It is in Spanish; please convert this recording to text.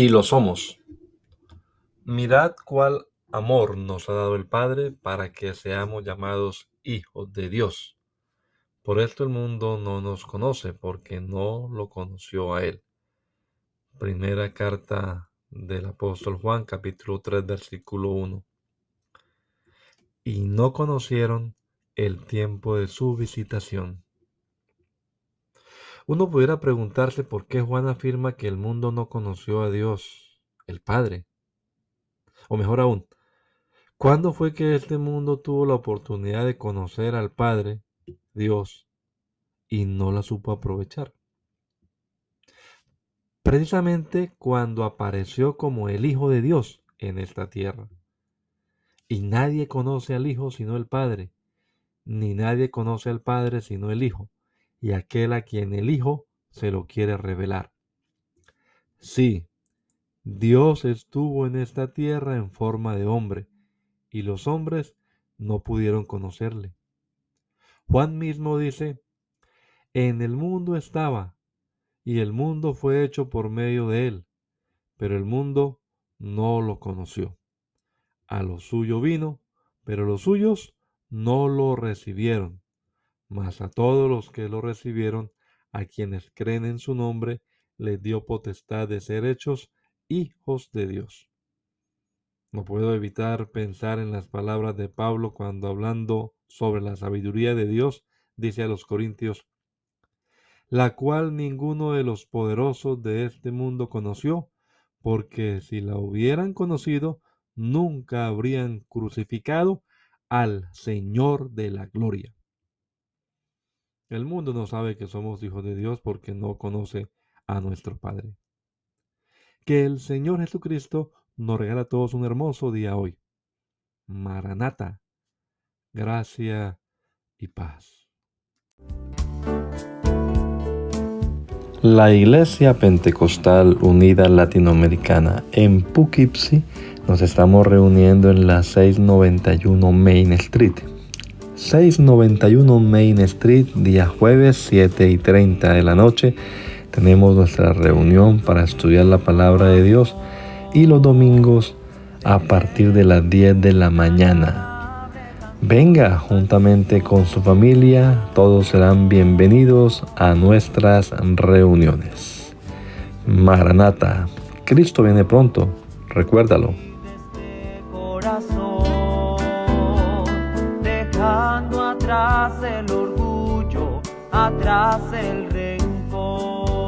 Y lo somos. Mirad cuál amor nos ha dado el Padre para que seamos llamados hijos de Dios. Por esto el mundo no nos conoce, porque no lo conoció a Él. Primera carta del apóstol Juan, capítulo 3, versículo 1. Y no conocieron el tiempo de su visitación. Uno pudiera preguntarse por qué Juan afirma que el mundo no conoció a Dios, el Padre. O mejor aún, ¿cuándo fue que este mundo tuvo la oportunidad de conocer al Padre, Dios, y no la supo aprovechar? Precisamente cuando apareció como el Hijo de Dios en esta tierra. Y nadie conoce al Hijo sino el Padre, ni nadie conoce al Padre sino el Hijo y aquel a quien el Hijo se lo quiere revelar. Sí, Dios estuvo en esta tierra en forma de hombre, y los hombres no pudieron conocerle. Juan mismo dice, en el mundo estaba, y el mundo fue hecho por medio de él, pero el mundo no lo conoció. A lo suyo vino, pero los suyos no lo recibieron mas a todos los que lo recibieron, a quienes creen en su nombre, les dio potestad de ser hechos hijos de Dios. No puedo evitar pensar en las palabras de Pablo cuando hablando sobre la sabiduría de Dios, dice a los Corintios, la cual ninguno de los poderosos de este mundo conoció, porque si la hubieran conocido, nunca habrían crucificado al Señor de la gloria. El mundo no sabe que somos hijos de Dios porque no conoce a nuestro Padre. Que el Señor Jesucristo nos regala a todos un hermoso día hoy. Maranata, gracia y paz. La Iglesia Pentecostal Unida Latinoamericana en Poughkeepsie nos estamos reuniendo en la 691 Main Street 691 Main Street, día jueves 7 y 30 de la noche. Tenemos nuestra reunión para estudiar la palabra de Dios y los domingos a partir de las 10 de la mañana. Venga juntamente con su familia, todos serán bienvenidos a nuestras reuniones. Maranata, Cristo viene pronto, recuérdalo. Atrás el orgullo, atrás el rencor.